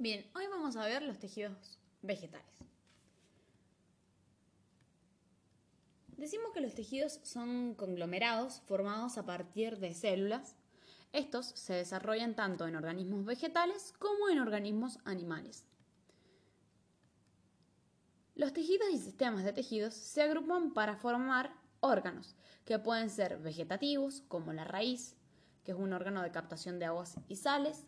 Bien, hoy vamos a ver los tejidos vegetales. Decimos que los tejidos son conglomerados formados a partir de células. Estos se desarrollan tanto en organismos vegetales como en organismos animales. Los tejidos y sistemas de tejidos se agrupan para formar órganos, que pueden ser vegetativos, como la raíz, que es un órgano de captación de aguas y sales,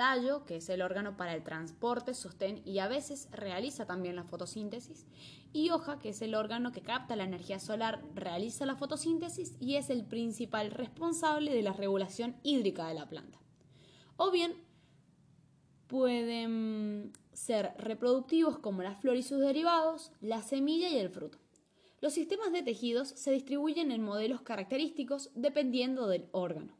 tallo, que es el órgano para el transporte, sostén y a veces realiza también la fotosíntesis, y hoja, que es el órgano que capta la energía solar, realiza la fotosíntesis y es el principal responsable de la regulación hídrica de la planta. O bien pueden ser reproductivos como la flor y sus derivados, la semilla y el fruto. Los sistemas de tejidos se distribuyen en modelos característicos dependiendo del órgano.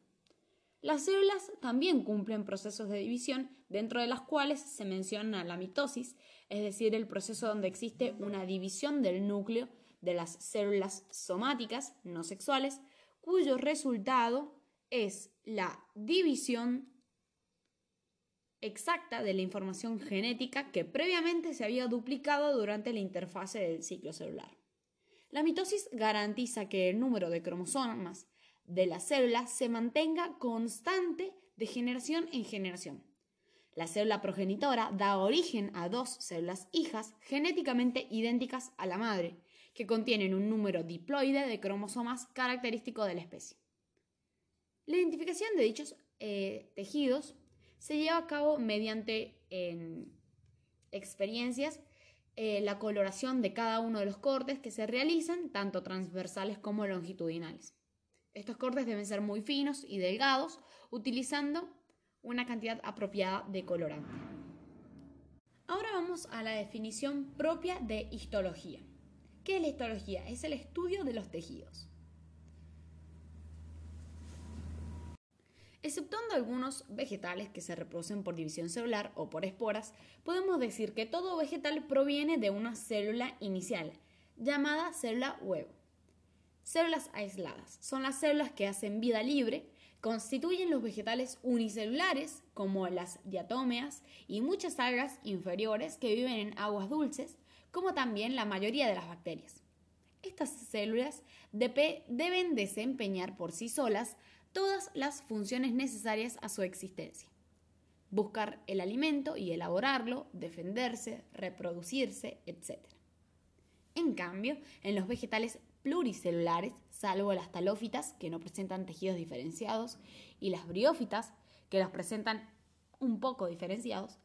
Las células también cumplen procesos de división, dentro de las cuales se menciona la mitosis, es decir, el proceso donde existe una división del núcleo de las células somáticas no sexuales, cuyo resultado es la división exacta de la información genética que previamente se había duplicado durante la interfase del ciclo celular. La mitosis garantiza que el número de cromosomas de la célula se mantenga constante de generación en generación. La célula progenitora da origen a dos células hijas genéticamente idénticas a la madre, que contienen un número diploide de cromosomas característico de la especie. La identificación de dichos eh, tejidos se lleva a cabo mediante experiencias eh, la coloración de cada uno de los cortes que se realizan, tanto transversales como longitudinales. Estos cortes deben ser muy finos y delgados, utilizando una cantidad apropiada de colorante. Ahora vamos a la definición propia de histología. ¿Qué es la histología? Es el estudio de los tejidos. Exceptuando algunos vegetales que se reproducen por división celular o por esporas, podemos decir que todo vegetal proviene de una célula inicial, llamada célula huevo. Células aisladas son las células que hacen vida libre, constituyen los vegetales unicelulares, como las diatómeas y muchas algas inferiores que viven en aguas dulces, como también la mayoría de las bacterias. Estas células deben desempeñar por sí solas todas las funciones necesarias a su existencia. Buscar el alimento y elaborarlo, defenderse, reproducirse, etc. En cambio, en los vegetales pluricelulares, salvo las talófitas, que no presentan tejidos diferenciados, y las briófitas, que los presentan un poco diferenciados,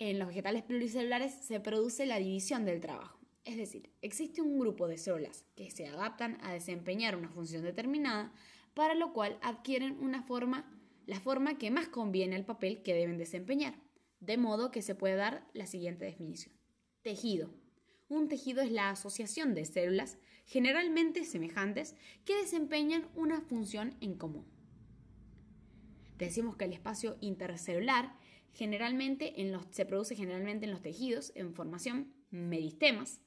en los vegetales pluricelulares se produce la división del trabajo. Es decir, existe un grupo de células que se adaptan a desempeñar una función determinada, para lo cual adquieren una forma, la forma que más conviene al papel que deben desempeñar, de modo que se puede dar la siguiente definición. Tejido un tejido es la asociación de células generalmente semejantes que desempeñan una función en común. Decimos que el espacio intercelular generalmente se produce generalmente en los tejidos en formación meristemas.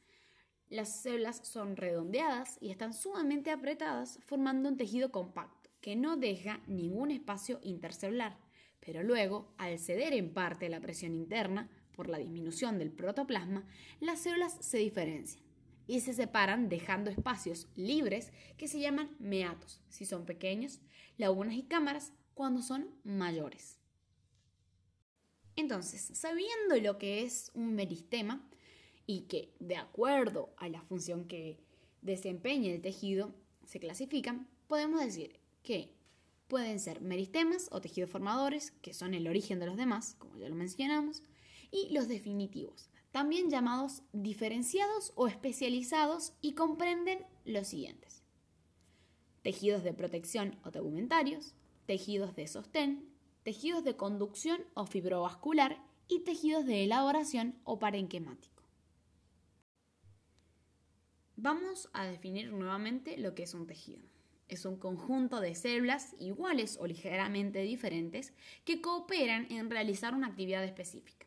Las células son redondeadas y están sumamente apretadas formando un tejido compacto que no deja ningún espacio intercelular, pero luego, al ceder en parte la presión interna, por la disminución del protoplasma, las células se diferencian y se separan dejando espacios libres que se llaman meatos si son pequeños, lagunas y cámaras cuando son mayores. Entonces, sabiendo lo que es un meristema y que de acuerdo a la función que desempeña el tejido se clasifican, podemos decir que pueden ser meristemas o tejidos formadores, que son el origen de los demás, como ya lo mencionamos, y los definitivos, también llamados diferenciados o especializados y comprenden los siguientes. Tejidos de protección o tegumentarios, tejidos de sostén, tejidos de conducción o fibrovascular y tejidos de elaboración o parenquemático. Vamos a definir nuevamente lo que es un tejido. Es un conjunto de células iguales o ligeramente diferentes que cooperan en realizar una actividad específica.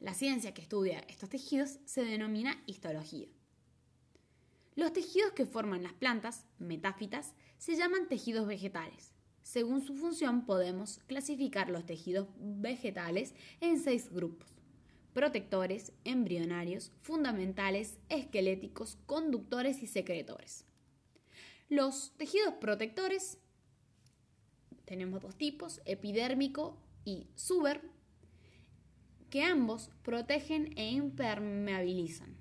La ciencia que estudia estos tejidos se denomina histología. Los tejidos que forman las plantas, metáfitas, se llaman tejidos vegetales, Según su función podemos clasificar los tejidos vegetales en seis grupos. Protectores, embrionarios, fundamentales, esqueléticos, conductores y secretores. Los tejidos protectores tenemos dos tipos, epidérmico y suber, que ambos protegen e impermeabilizan.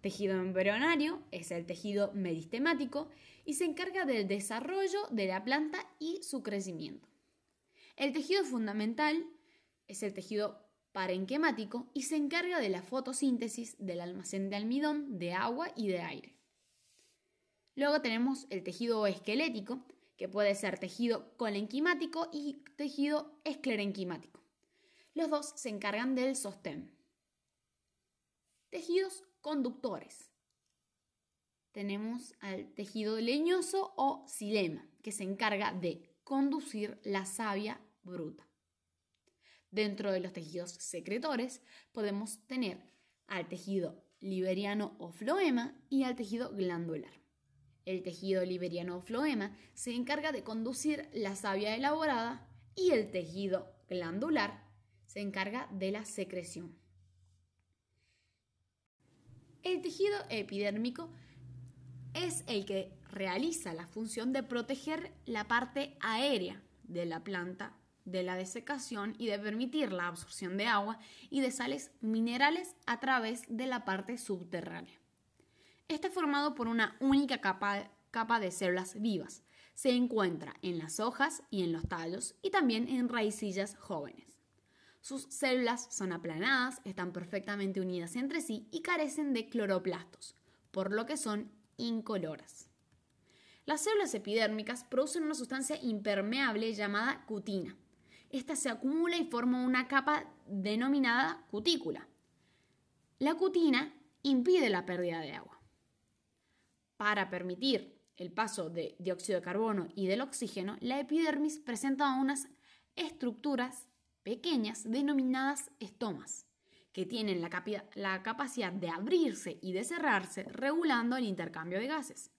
Tejido embrionario es el tejido meristemático y se encarga del desarrollo de la planta y su crecimiento. El tejido fundamental es el tejido parenquemático y se encarga de la fotosíntesis del almacén de almidón, de agua y de aire. Luego tenemos el tejido esquelético, que puede ser tejido colenquimático y tejido esclerenquimático. Los dos se encargan del sostén. Tejidos conductores. Tenemos al tejido leñoso o silema, que se encarga de conducir la savia bruta. Dentro de los tejidos secretores podemos tener al tejido liberiano o floema y al tejido glandular. El tejido liberiano o floema se encarga de conducir la savia elaborada y el tejido glandular se encarga de la secreción. El tejido epidérmico es el que realiza la función de proteger la parte aérea de la planta de la desecación y de permitir la absorción de agua y de sales minerales a través de la parte subterránea. Está formado por una única capa, capa de células vivas. Se encuentra en las hojas y en los tallos y también en raicillas jóvenes. Sus células son aplanadas, están perfectamente unidas entre sí y carecen de cloroplastos, por lo que son incoloras. Las células epidérmicas producen una sustancia impermeable llamada cutina. Esta se acumula y forma una capa denominada cutícula. La cutina impide la pérdida de agua. Para permitir el paso de dióxido de carbono y del oxígeno, la epidermis presenta unas estructuras pequeñas denominadas estomas, que tienen la, capacidad de abrirse y de cerrarse regulando el intercambio de gases.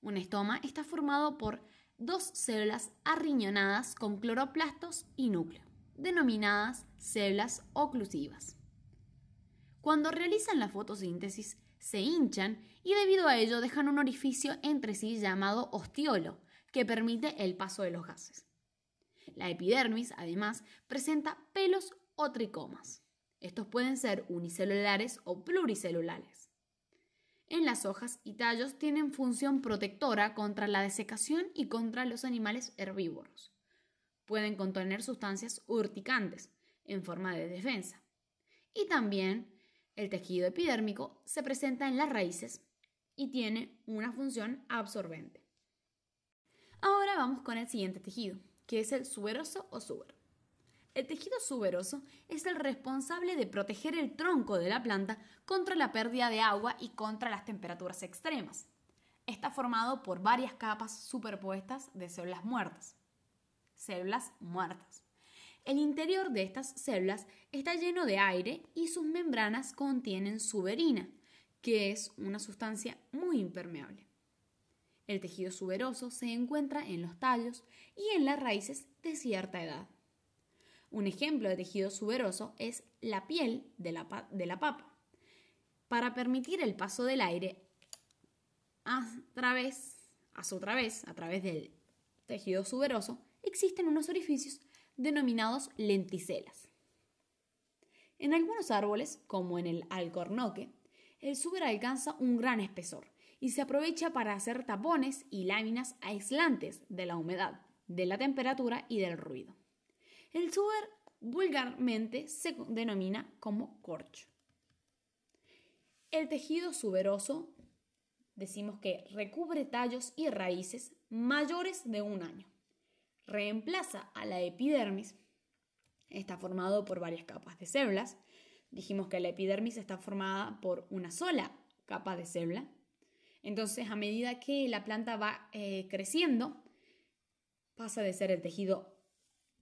Un estoma está formado por dos células arriñonadas con cloroplastos y núcleo, denominadas células oclusivas. Cuando realizan la fotosíntesis, se hinchan y debido a ello dejan un orificio entre sí llamado ostiolo, que permite el paso de los gases. La epidermis, además, presenta pelos o tricomas. Estos pueden ser unicelulares o pluricelulares. En las hojas y tallos tienen función protectora contra la desecación y contra los animales herbívoros. Pueden contener sustancias urticantes en forma de defensa. Y también el tejido epidérmico se presenta en las raíces y tiene una función absorbente. Ahora vamos con el siguiente tejido, que es el suberoso o suber. El tejido suberoso es el responsable de proteger el tronco de la planta contra la pérdida de agua y contra las temperaturas extremas. Está formado por varias capas superpuestas de células muertas. Células muertas. El interior de estas células está lleno de aire y sus membranas contienen suberina, que es una sustancia muy impermeable. El tejido suberoso se encuentra en los tallos y en las raíces de cierta edad. Un ejemplo de tejido suberoso es la piel de la, papa. Para permitir el paso del aire a través, a su través, a través del tejido suberoso, existen unos orificios denominados lenticelas. En algunos árboles, como en el alcornoque, el suber alcanza un gran espesor y se aprovecha para hacer tapones y láminas aislantes de la humedad, de la temperatura y del ruido. El suber vulgarmente se denomina como corcho. El tejido suberoso decimos que recubre tallos y raíces mayores de un año. Reemplaza a la epidermis. Está formado por varias capas de células. Dijimos que la epidermis está formada por una sola capa de célula entonces, a medida que la planta va eh, creciendo, pasa de ser el tejido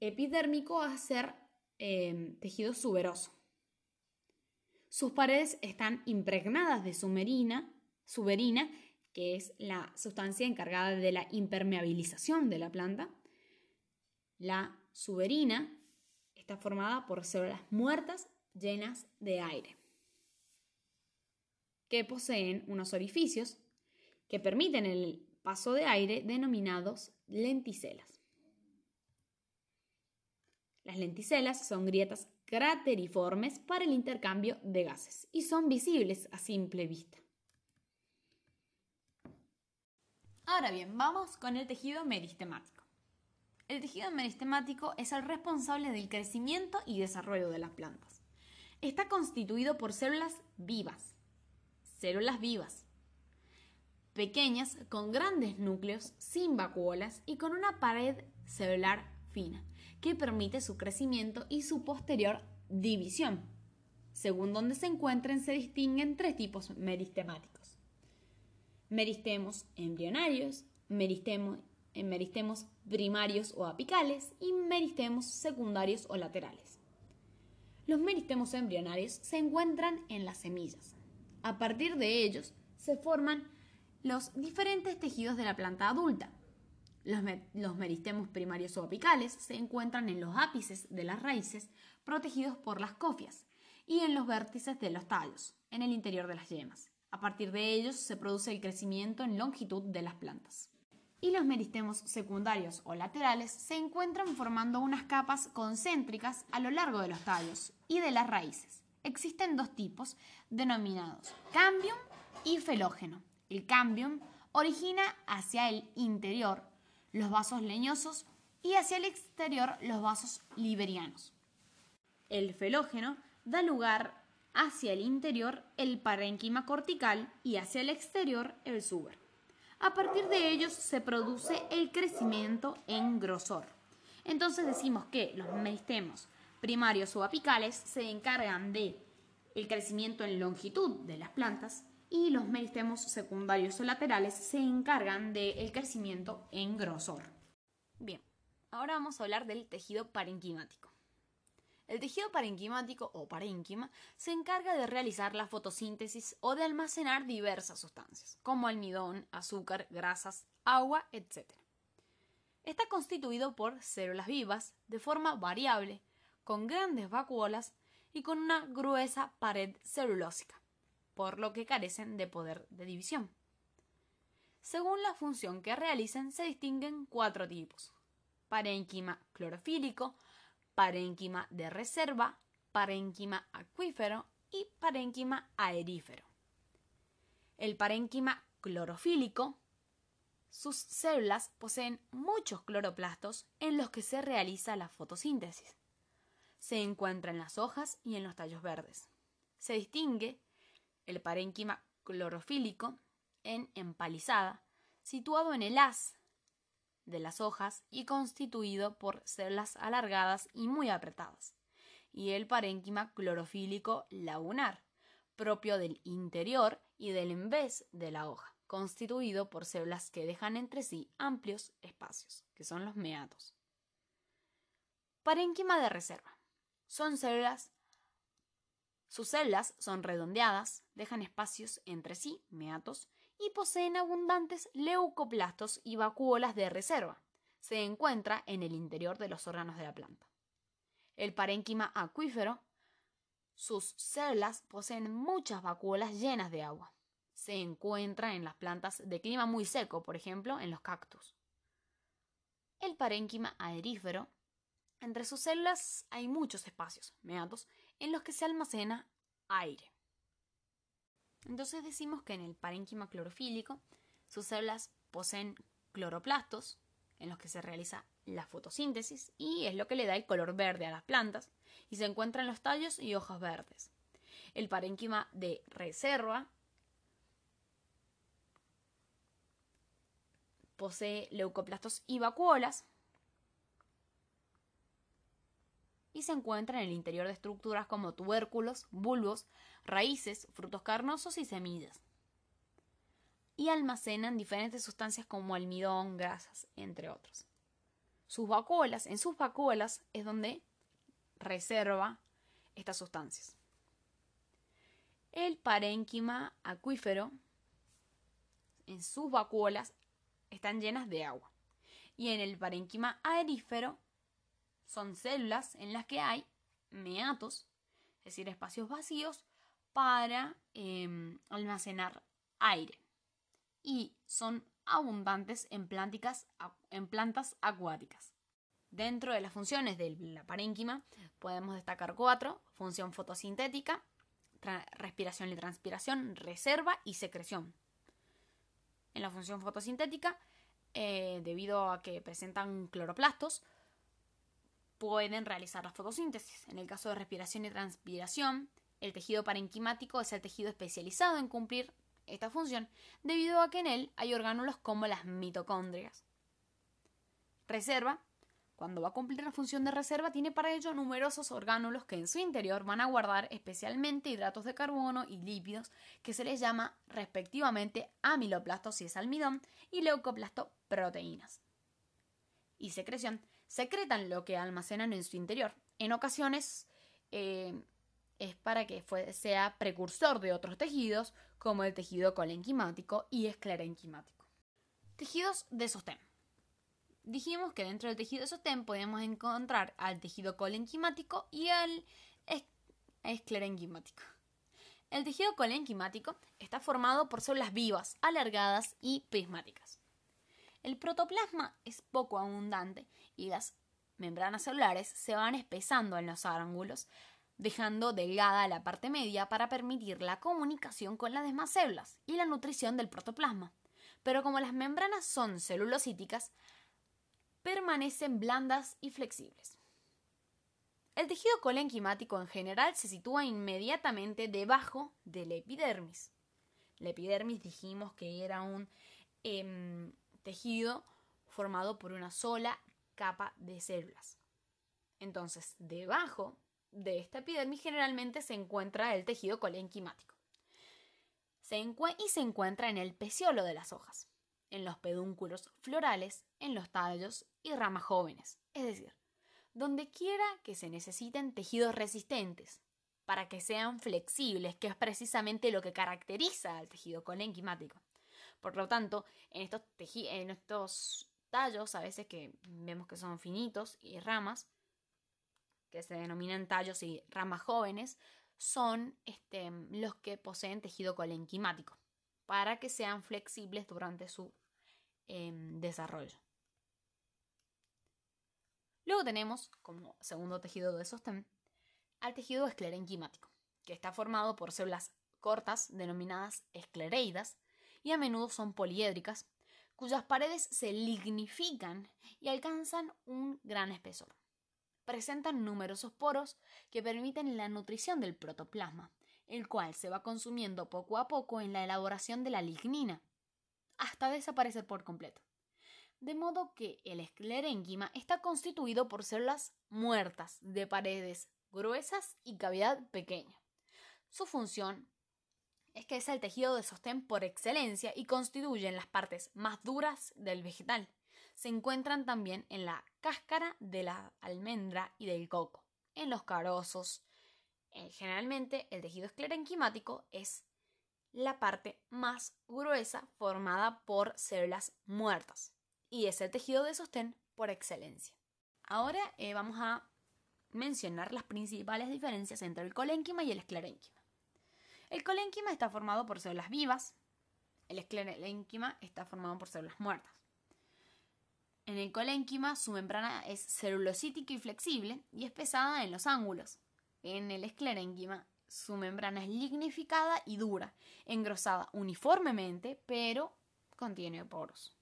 epidérmico a ser em, tejido suberoso. Sus paredes están impregnadas de sumerina, suberina, que es la sustancia encargada de la impermeabilización de la planta. La suberina está formada por células muertas llenas de aire, que poseen unos orificios que permiten el paso de aire denominados lenticelas. Las lenticelas son grietas crateriformes para el intercambio de gases y son visibles a simple vista. Ahora bien, vamos con el tejido meristemático. El tejido meristemático es el responsable del crecimiento y desarrollo de las plantas. Está constituido por células vivas, células vivas, pequeñas con grandes núcleos, sin vacuolas y con una pared celular fina, que permite su crecimiento y su posterior división. Según donde se encuentren, se distinguen tres tipos meristemáticos. Meristemos embrionarios, meristemos, eh, meristemos primarios o apicales y meristemos secundarios o laterales. Los meristemos embrionarios se encuentran en las semillas. A partir de ellos se forman los diferentes tejidos de la planta adulta. Los, meristemos primarios o apicales se encuentran en los ápices de las raíces protegidos por las cofias y en los vértices de los tallos, en el interior de las yemas. A partir de ellos se produce el crecimiento en longitud de las plantas. Y los meristemos secundarios o laterales se encuentran formando unas capas concéntricas a lo largo de los tallos y de las raíces. Existen dos tipos denominados cambium y felógeno. El cambium origina hacia el interior los vasos leñosos y hacia el exterior los vasos liberianos. El felógeno da lugar hacia el interior el parénquima cortical y hacia el exterior el suber. A partir de ellos se produce el crecimiento en grosor. Entonces decimos que los meristemos primarios o apicales se encargan de el crecimiento en longitud de las plantas y los meristemos secundarios o laterales se encargan del crecimiento en grosor. Bien, ahora vamos a hablar del tejido parenquimático. El tejido parenquimático o parénquima se encarga de realizar la fotosíntesis o de almacenar diversas sustancias, como almidón, azúcar, grasas, agua, etc. Está constituido por células vivas de forma variable, con grandes vacuolas y con una gruesa pared celulósica por lo que carecen de poder de división. Según la función que realicen, se distinguen cuatro tipos: parénquima clorofílico, parénquima de reserva, parénquima acuífero y parénquima aerífero. El parénquima clorofílico, sus células poseen muchos cloroplastos en los que se realiza la fotosíntesis. Se encuentra en las hojas y en los tallos verdes. Se distingue el parénquima clorofílico en empalizada, situado en el haz de las hojas y constituido por células alargadas y muy apretadas, y el parénquima clorofílico lagunar, propio del interior y del envés de la hoja, constituido por células que dejan entre sí amplios espacios, que son los meatos. Parénquima de reserva. Son células sus células son redondeadas, dejan espacios entre sí, meatos, y poseen abundantes leucoplastos y vacuolas de reserva. Se encuentra en el interior de los órganos de la planta. El parénquima acuífero. Sus células poseen muchas vacuolas llenas de agua. Se encuentra en las plantas de clima muy seco, por ejemplo, en los cactus. El parénquima aerífero. Entre sus células hay muchos espacios, meatos, en los que se almacena aire. Entonces decimos que en el parénquima clorofílico sus células poseen cloroplastos en los que se realiza la fotosíntesis y es lo que le da el color verde a las plantas y se encuentra en los tallos y hojas verdes. El parénquima de reserva posee leucoplastos y vacuolas y se encuentra en el interior de estructuras como tubérculos, bulbos, raíces, frutos carnosos y semillas. Y almacenan diferentes sustancias como almidón, grasas, entre otros. Sus vacuolas, en sus vacuolas es donde reserva estas sustancias. El parénquima acuífero en sus vacuolas están llenas de agua. Y en el parénquima aerífero son células en las que hay meatos, es decir, espacios vacíos para em, almacenar aire. Y son abundantes en, plantas acuáticas. Dentro de las funciones de la parénquima podemos destacar cuatro, función fotosintética, respiración y transpiración, reserva y secreción. En la función fotosintética, eh, debido a que presentan cloroplastos, pueden realizar la fotosíntesis. En el caso de respiración y transpiración, el tejido parenquimático es el tejido especializado en cumplir esta función debido a que en él hay orgánulos como las mitocondrias. Reserva cuando va a cumplir la función de reserva, tiene para ello numerosos orgánulos que en su interior van a guardar especialmente hidratos de carbono y lípidos, que se les llama respectivamente amiloplasto si es almidón y leucoplasto proteínas. Y secreción, secretan lo que almacenan en su interior. En ocasiones eh, es para que sea precursor de otros tejidos, como el tejido colenquimático y esclerenquimático. Tejidos de sostén dijimos que dentro del tejido de sostén podemos encontrar al tejido colenquimático y al esclerenquimático. El tejido colenquimático está formado por células vivas, alargadas y prismáticas. El protoplasma es poco abundante y las membranas celulares se van espesando en los ángulos, dejando delgada la parte media para permitir la comunicación con las demás células y la nutrición del protoplasma. Pero como las membranas son celulosíticas, permanecen blandas y flexibles. El tejido colenquimático en general se sitúa inmediatamente debajo de la epidermis. La epidermis dijimos que era un em, tejido formado por una sola capa de células. Entonces, debajo de esta epidermis generalmente se encuentra el tejido colenquimático. y se encuentra en el peciolo de las hojas en los pedúnculos florales, en los tallos y ramas jóvenes, es decir, donde quiera que se necesiten tejidos resistentes, para que sean flexibles, que es precisamente lo que caracteriza al tejido colenquimático. Por lo tanto, en estos, en estos tallos, a veces que vemos que son finitos y ramas, que se denominan tallos y ramas jóvenes, son este, los que poseen tejido colenquimático para que sean flexibles durante su em, desarrollo. Luego tenemos, como segundo tejido de sostén, al tejido esclerenquimático, que está formado por células cortas denominadas esclereidas y a menudo son poliédricas, cuyas paredes se lignifican y alcanzan un gran espesor. Presentan numerosos poros que permiten la nutrición del protoplasma, el cual se va consumiendo poco a poco en la elaboración de la lignina, hasta desaparecer por completo. De modo que el esclerénquima está constituido por células muertas de paredes gruesas y cavidad pequeña. Su función es que es el tejido de sostén por excelencia y constituyen las partes más duras del vegetal. Se encuentran también en la cáscara de la almendra y del coco, en los carosos, eh, generalmente el tejido esclerenquimático es la parte más gruesa formada por células muertas y es el tejido de sostén por excelencia. Ahora eh, vamos a mencionar las principales diferencias entre el colénquima y el esclerénquima. El colénquima está formado por células vivas, el esclerénquima está formado por células muertas. En el colénquima su membrana es celulosítica y flexible y es pesada en los ángulos, en el esclerénquima, su membrana es lignificada y dura, engrosada uniformemente, pero contiene poros.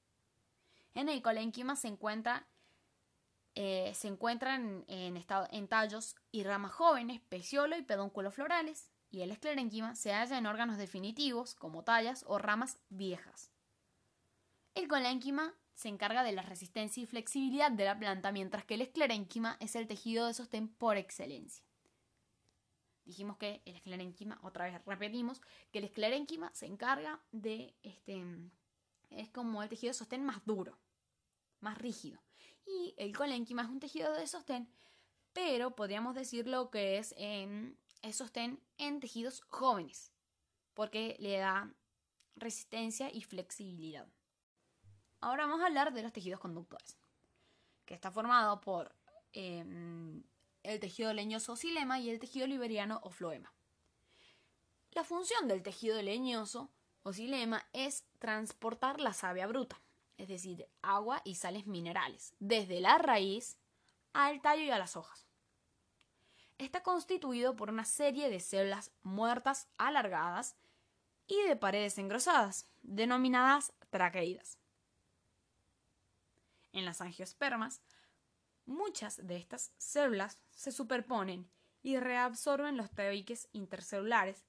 En el colénquima se encuentra eh, encuentran en, estado, en, tallos y ramas jóvenes, peciolo y pedúnculos florales, y el esclerénquima se halla en órganos definitivos, como tallas o ramas viejas. El colénquima se encarga de la resistencia y flexibilidad de la planta, mientras que el esclerénquima es el tejido de sostén por excelencia. Dijimos que el esclerénquima, otra vez repetimos, que el esclerénquima se encarga de este. Es como el tejido de sostén más duro, más rígido. Y el colénquima es un tejido de sostén, pero podríamos decirlo que es, en, sostén en tejidos jóvenes, porque le da resistencia y flexibilidad. Ahora vamos a hablar de los tejidos conductores, que está formado por em, el tejido leñoso xilema y el tejido liberiano o floema. La función del tejido leñoso o xilema es transportar la savia bruta, es decir, agua y sales minerales, desde la raíz al tallo y a las hojas. Está constituido por una serie de células muertas alargadas y de paredes engrosadas, denominadas traqueidas. En las angiospermas, muchas de estas células se superponen y reabsorben los tabiques intercelulares,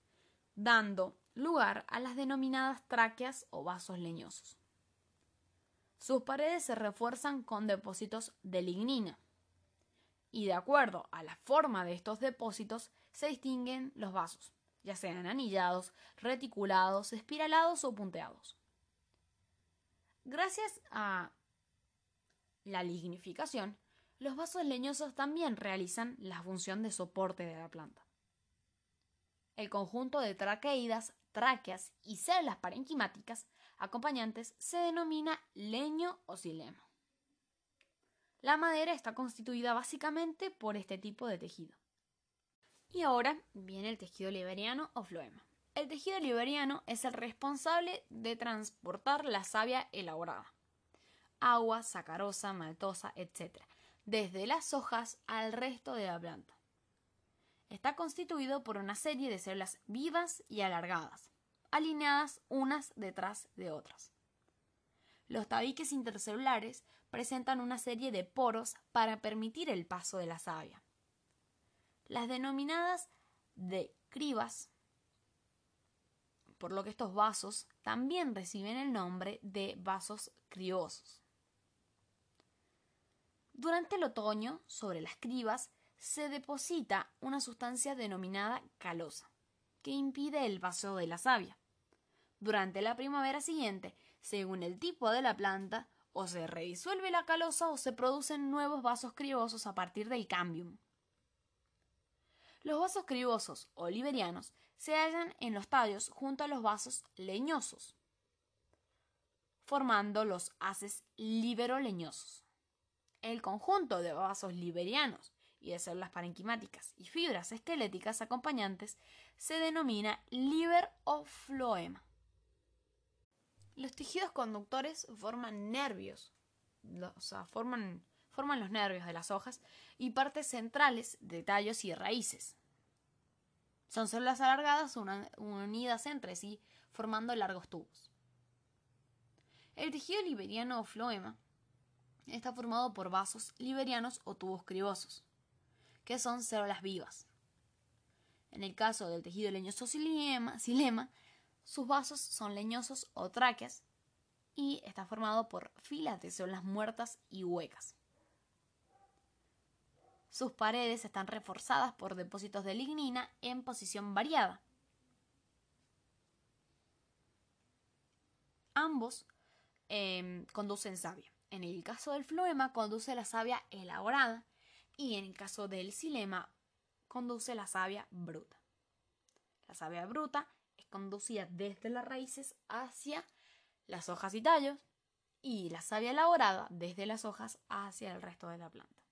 dando lugar a las denominadas tráqueas o vasos leñosos. Sus paredes se refuerzan con depósitos de lignina, y de acuerdo a la forma de estos depósitos se distinguen los vasos, ya sean anillados, reticulados, espiralados o punteados. Gracias a la lignificación, los vasos leñosos también realizan la función de soporte de la planta. El conjunto de traqueidas, tráqueas y células parenquimáticas acompañantes se denomina leño o xilema. La madera está constituida básicamente por este tipo de tejido. Y ahora viene el tejido liberiano o floema. El tejido liberiano es el responsable de transportar la savia elaborada, agua, sacarosa, maltosa, etc., desde las hojas al resto de la planta. Está constituido por una serie de células vivas y alargadas, alineadas unas detrás de otras. Los tabiques intercelulares presentan una serie de poros para permitir el paso de la savia. Las denominadas de cribas, por lo que estos vasos también reciben el nombre de vasos criosos. Durante el otoño, sobre las cribas, se deposita una sustancia denominada calosa, que impide el paso de la savia. Durante la primavera siguiente, según el tipo de la planta, o se redisuelve la calosa o se producen nuevos vasos cribosos a partir del cambium. Los vasos cribosos o liberianos se hallan en los tallos junto a los vasos leñosos, formando los haces liberoleñosos. El conjunto de vasos liberianos y de células parenquimáticas y fibras esqueléticas acompañantes se denomina liber o floema. Los tejidos conductores forman nervios, o sea, forman, forman los nervios de las hojas y partes centrales de tallos y raíces. Son células alargadas unidas entre sí, formando largos tubos. El tejido liberiano o floema está formado por vasos liberianos o tubos cribosos, que son células vivas. En el caso del tejido leñoso silema, silema sus vasos son leñosos o tráqueas y está formado por filas de células muertas y huecas. Sus paredes están reforzadas por depósitos de lignina en posición variada. Ambos em, conducen savia. En el caso del floema conduce la savia elaborada y en el caso del xilema conduce la savia bruta. La savia bruta conducida desde las raíces hacia las hojas y tallos y la savia elaborada desde las hojas hacia el resto de la planta.